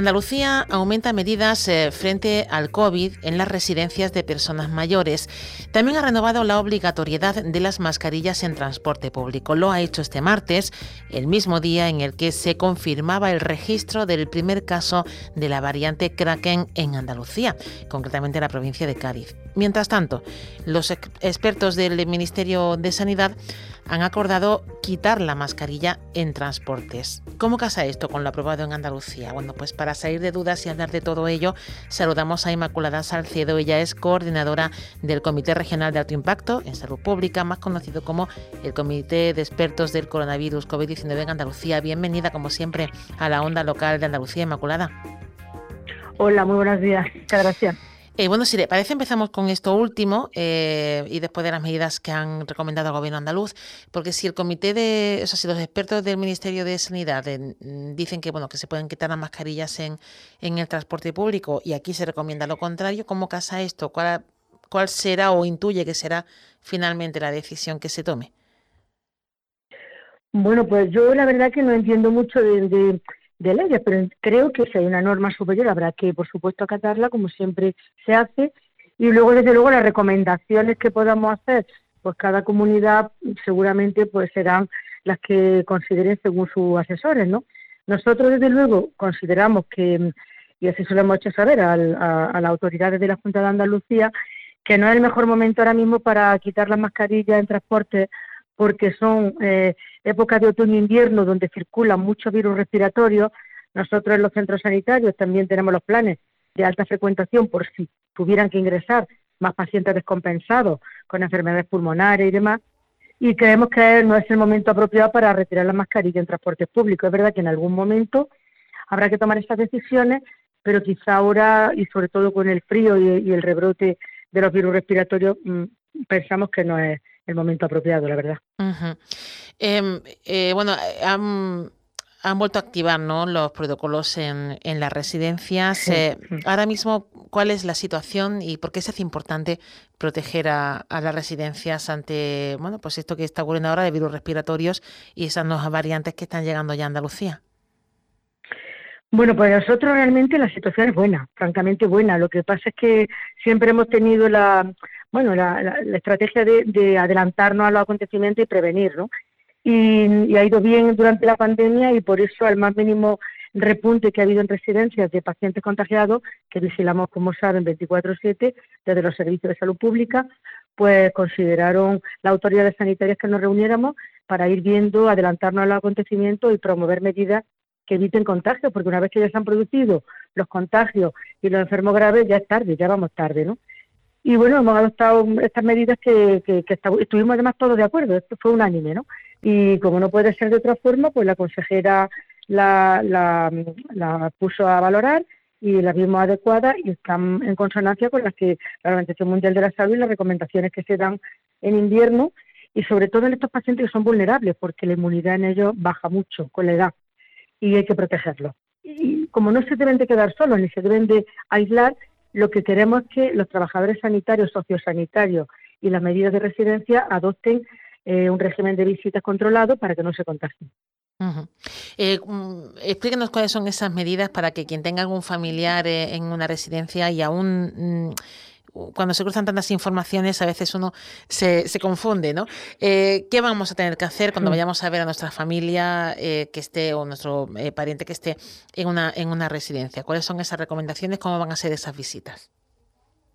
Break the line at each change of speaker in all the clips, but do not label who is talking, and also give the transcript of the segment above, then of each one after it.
Andalucía aumenta medidas eh, frente al COVID en las residencias de personas mayores. También ha renovado la obligatoriedad de las mascarillas en transporte público. Lo ha hecho este martes, el mismo día en el que se confirmaba el registro del primer caso de la variante Kraken en Andalucía, concretamente en la provincia de Cádiz. Mientras tanto, los expertos del Ministerio de Sanidad han acordado quitar la mascarilla en transportes. ¿Cómo casa esto con lo aprobado en Andalucía? Bueno, pues para salir de dudas y hablar de todo ello, saludamos a Inmaculada Salcedo. Ella es coordinadora del Comité Regional de Alto Impacto en Salud Pública, más conocido como el Comité de Expertos del Coronavirus COVID-19 en Andalucía. Bienvenida, como siempre, a la onda local de Andalucía, Inmaculada.
Hola, muy buenos días. Muchas gracias.
Eh, bueno, si le parece, empezamos con esto último eh, y después de las medidas que han recomendado al gobierno andaluz, porque si el comité de, o sea, si los expertos del Ministerio de Sanidad mm, dicen que bueno que se pueden quitar las mascarillas en, en el transporte público y aquí se recomienda lo contrario, ¿cómo casa esto? ¿Cuál, cuál será o intuye que será finalmente la decisión que se tome?
Bueno, pues yo la verdad que no entiendo mucho de de leyes, pero creo que si hay una norma superior habrá que, por supuesto, acatarla como siempre se hace. Y luego, desde luego, las recomendaciones que podamos hacer, pues cada comunidad seguramente pues serán las que consideren según sus asesores, ¿no? Nosotros, desde luego, consideramos que, y así se lo hemos hecho saber a, a las autoridades de la Junta de Andalucía, que no es el mejor momento ahora mismo para quitar las mascarillas en transporte porque son eh, épocas de otoño-invierno donde circulan muchos virus respiratorios. Nosotros en los centros sanitarios también tenemos los planes de alta frecuentación por si tuvieran que ingresar más pacientes descompensados con enfermedades pulmonares y demás. Y creemos que no es el momento apropiado para retirar la mascarilla en transportes públicos. Es verdad que en algún momento habrá que tomar estas decisiones, pero quizá ahora, y sobre todo con el frío y, el rebrote de los virus respiratorios, mm, pensamos que no es el momento apropiado, la verdad.
Em, eh, bueno, han, vuelto a activar ¿no? los protocolos en, en las residencias. Eh, ahora mismo, ¿cuál es la situación y por qué se hace importante proteger a, las residencias ante bueno, pues esto que está ocurriendo ahora de virus respiratorios y esas nuevas variantes que están llegando ya a Andalucía?
Bueno, pues nosotros realmente la situación es buena, francamente buena. Lo que pasa es que siempre hemos tenido la, bueno, la, estrategia de, adelantarnos a los acontecimientos y prevenir, ¿no? Y, ha ido bien durante la pandemia y por eso al más mínimo repunte que ha habido en residencias de pacientes contagiados, que vigilamos, como saben, 24/7 desde los servicios de salud pública, pues consideraron las autoridades sanitarias que nos reuniéramos para ir viendo, adelantarnos a los acontecimientos y promover medidas que eviten contagios, porque una vez que ya se han producido los contagios y los enfermos graves, ya es tarde, ya vamos tarde, ¿no? Y bueno, hemos adoptado estas medidas que, que, estuvimos además todos de acuerdo, esto fue unánime, ¿no? Y como no puede ser de otra forma, pues la consejera la, la, puso a valorar y la vimos adecuada y están en consonancia con las que la Organización Mundial de la Salud y las recomendaciones que se dan en invierno y sobre todo en estos pacientes que son vulnerables porque la inmunidad en ellos baja mucho con la edad y hay que protegerlos. Y como no se deben de quedar solos ni se deben de aislar, lo que queremos es que los trabajadores sanitarios, sociosanitarios y las medidas de residencia adopten eh, un régimen de visitas controlado para que no se contagien.
Eh, mm, explíquenos cuáles son esas medidas para que quien tenga algún familiar eh, en una residencia y aún mm, cuando se cruzan tantas informaciones, a veces uno se, se confunde, ¿no? Eh, ¿Qué vamos a tener que hacer cuando vayamos a ver a nuestra familia eh, que esté o nuestro eh, pariente que esté en una, en una residencia? ¿Cuáles son esas recomendaciones? ¿Cómo van a ser esas visitas?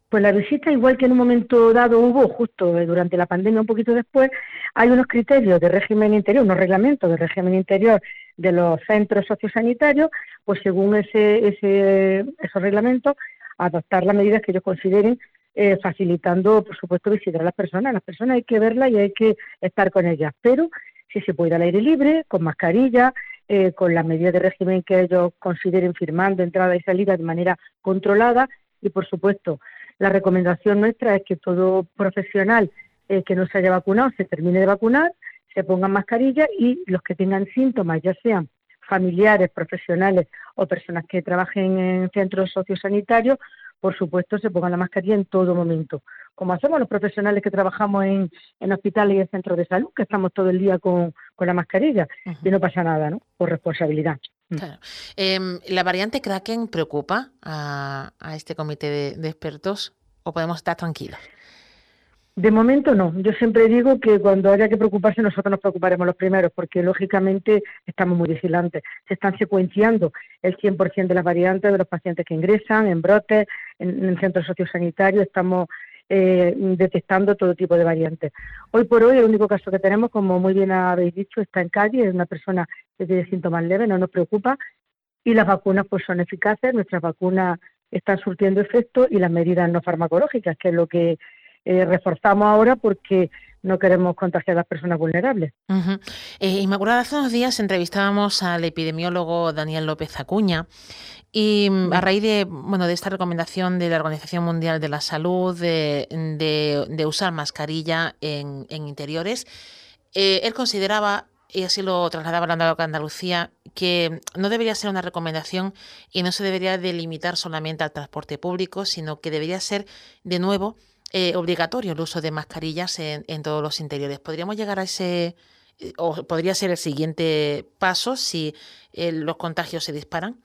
Pues la visita, igual que en un momento dado hubo, justo durante la pandemia, un poquito después, hay unos criterios de régimen interior, unos reglamentos de régimen interior de los centros sociosanitarios, pues según ese, ese, esos reglamentos adoptar las medidas que ellos consideren, eh, facilitando, por supuesto, visitar a las personas. Las personas hay que verlas y hay que estar con ellas, pero si se puede al aire libre, con mascarilla, eh, con las medidas de régimen que ellos consideren firmando entrada y salida de manera controlada y, por supuesto, la recomendación nuestra es que todo profesional eh, que no se haya vacunado se termine de vacunar, se pongan mascarilla y los que tengan síntomas, ya sean familiares, profesionales o personas que trabajen en centros sociosanitarios, por supuesto, se pongan la mascarilla en todo momento. Como hacemos los profesionales que trabajamos en, hospitales y en centros de salud, que estamos todo el día con, la mascarilla y no pasa nada, ¿no? Por responsabilidad.
Mm. Em, ¿La variante Kraken preocupa a, este comité de expertos o podemos estar tranquilos?
De momento no. Yo siempre digo que cuando haya que preocuparse nosotros nos preocuparemos los primeros porque lógicamente estamos muy vigilantes. Se están secuenciando el 100% de las variantes de los pacientes que ingresan en brotes, en, en centros sociosanitarios. Estamos eh, detectando todo tipo de variantes. Hoy por hoy el único caso que tenemos, como muy bien habéis dicho, está en Cádiz. Es una persona que tiene síntomas leves, no nos preocupa. Y las vacunas pues son eficaces. Nuestras vacunas están surtiendo efecto y las medidas no farmacológicas, que es lo que eh, reforzamos ahora porque no queremos contagiar a las personas vulnerables.
Eh, Inmaculada, hace unos días entrevistábamos al epidemiólogo Daniel López Acuña y mm, a raíz de, bueno, de esta recomendación de la Organización Mundial de la Salud de, usar mascarilla en, interiores, eh, él consideraba y así lo trasladaba a Andalucía, que no debería ser una recomendación y no se debería delimitar solamente al transporte público, sino que debería ser, de nuevo, eh, obligatorio el uso de mascarillas en, todos los interiores. ¿Podríamos llegar a ese, eh, o podría ser el siguiente paso si eh, los contagios se disparan?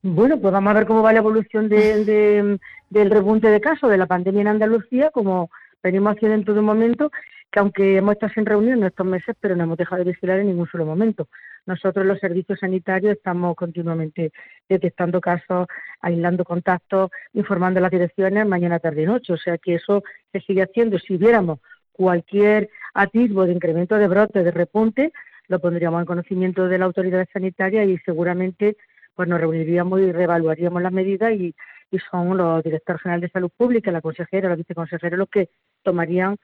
Bueno, pues vamos a ver cómo va la evolución del repunte de casos de la pandemia en Andalucía, como venimos haciendo en todo momento, que aunque hemos estado sin reunión en estos meses, pero no hemos dejado de vigilar en ningún solo momento. Nosotros los servicios sanitarios estamos continuamente detectando casos, aislando contactos, informando las direcciones mañana, tarde y noche. O sea que eso se sigue haciendo. Si viéramos cualquier atisbo de incremento de brote, de repunte, lo pondríamos en conocimiento de la autoridad sanitaria y seguramente pues nos reuniríamos y reevaluaríamos las medidas y, y son los directores generales de salud pública, la consejera, la viceconsejera los que tomarían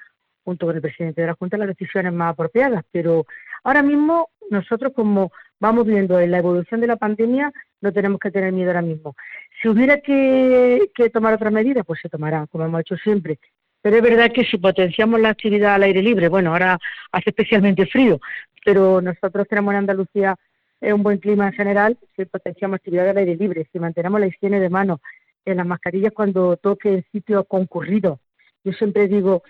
junto con el presidente de la Junta las decisiones más apropiadas. Pero ahora mismo nosotros como vamos viendo en la evolución de la pandemia, no tenemos que tener miedo ahora mismo. Si hubiera que, tomar otras medidas, pues se tomarán, como hemos hecho siempre. Pero es verdad que si potenciamos la actividad al aire libre, bueno, ahora hace especialmente frío, pero nosotros tenemos en Andalucía eh, un buen clima en general, si potenciamos actividad al aire libre, si mantenemos la higiene de manos, en las mascarillas cuando toque en sitios concurridos. Yo siempre digo,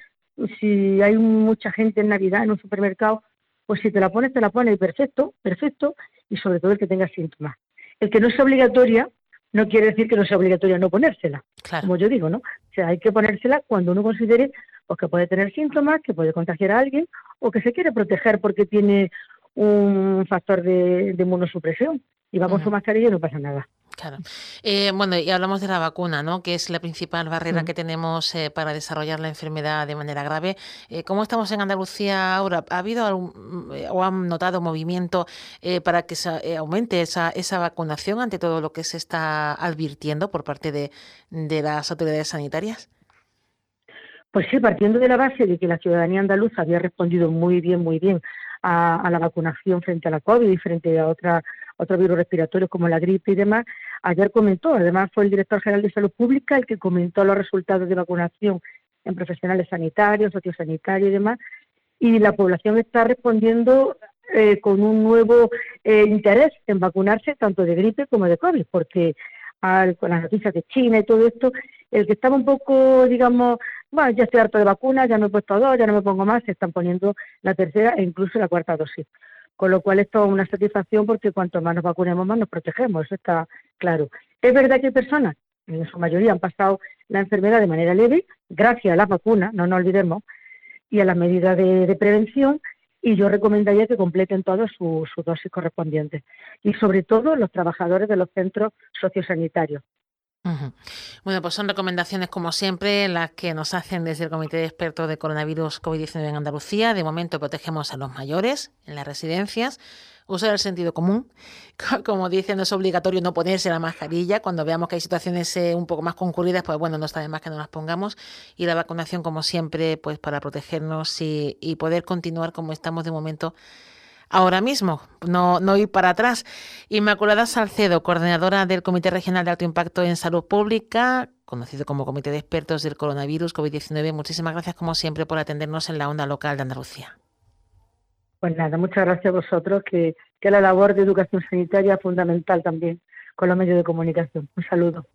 si hay mucha gente en Navidad en un supermercado, pues si te la pones, te la pones, perfecto, perfecto, y sobre todo el que tenga síntomas. El que no es obligatoria no quiere decir que no sea obligatoria no ponérsela, como yo digo, ¿no? O sea, hay que ponérsela cuando uno considere pues, que puede tener síntomas, que puede contagiar a alguien, o que se quiere proteger porque tiene un factor de, de inmunosupresión y va con su mascarilla y no pasa nada.
Claro. Eh, bueno, y hablamos de la vacuna, ¿no? Que es la principal barrera mm. que tenemos eh, para desarrollar la enfermedad de manera grave. Eh, ¿Cómo estamos en Andalucía ahora? ¿Ha habido algún, o han notado movimiento para que se, aumente esa, esa vacunación ante todo lo que se está advirtiendo por parte de, las autoridades sanitarias?
Pues sí, partiendo de la base de que la ciudadanía andaluza había respondido muy bien, muy bien a, a la vacunación frente a la COVID y frente a otras otros virus respiratorios como la gripe y demás, ayer comentó, además fue el director general de Salud Pública el que comentó los resultados de vacunación en profesionales sanitarios, sociosanitarios y demás, y la población está respondiendo eh, con un nuevo eh, interés en vacunarse tanto de gripe como de COVID, porque con las noticias de China y todo esto, el que estaba un poco, digamos, bueno, ya estoy harto de vacunas, ya me he puesto dos, ya no me pongo más, se están poniendo la tercera e incluso la cuarta dosis. Con lo cual esto es una satisfacción porque cuanto más nos vacunemos, más nos protegemos, eso está claro. Es verdad que hay personas, en su mayoría han pasado la enfermedad de manera leve, gracias a las vacunas, no nos olvidemos, y a las medidas de, prevención, y yo recomendaría que completen todas sus su dosis correspondientes. Y sobre todo los trabajadores de los centros sociosanitarios,
bueno, pues son recomendaciones como siempre las que nos hacen desde el Comité de Expertos de Coronavirus COVID-19 en Andalucía. De momento protegemos a los mayores en las residencias. Usar el sentido común. Como dicen, no es obligatorio no ponerse la mascarilla. Cuando veamos que hay situaciones eh, un poco más concurridas, pues bueno, no está de más que no las pongamos. Y la vacunación, como siempre, pues para protegernos y, y poder continuar como estamos de momento ahora mismo, no, no ir para atrás. Inmaculada Salcedo, coordinadora del Comité Regional de Alto Impacto en Salud Pública, conocido como Comité de Expertos del Coronavirus COVID-19, muchísimas gracias como siempre por atendernos en la onda local de Andalucía.
Pues nada, muchas gracias a vosotros, que, que la labor de educación sanitaria es fundamental también con los medios de comunicación. Un saludo.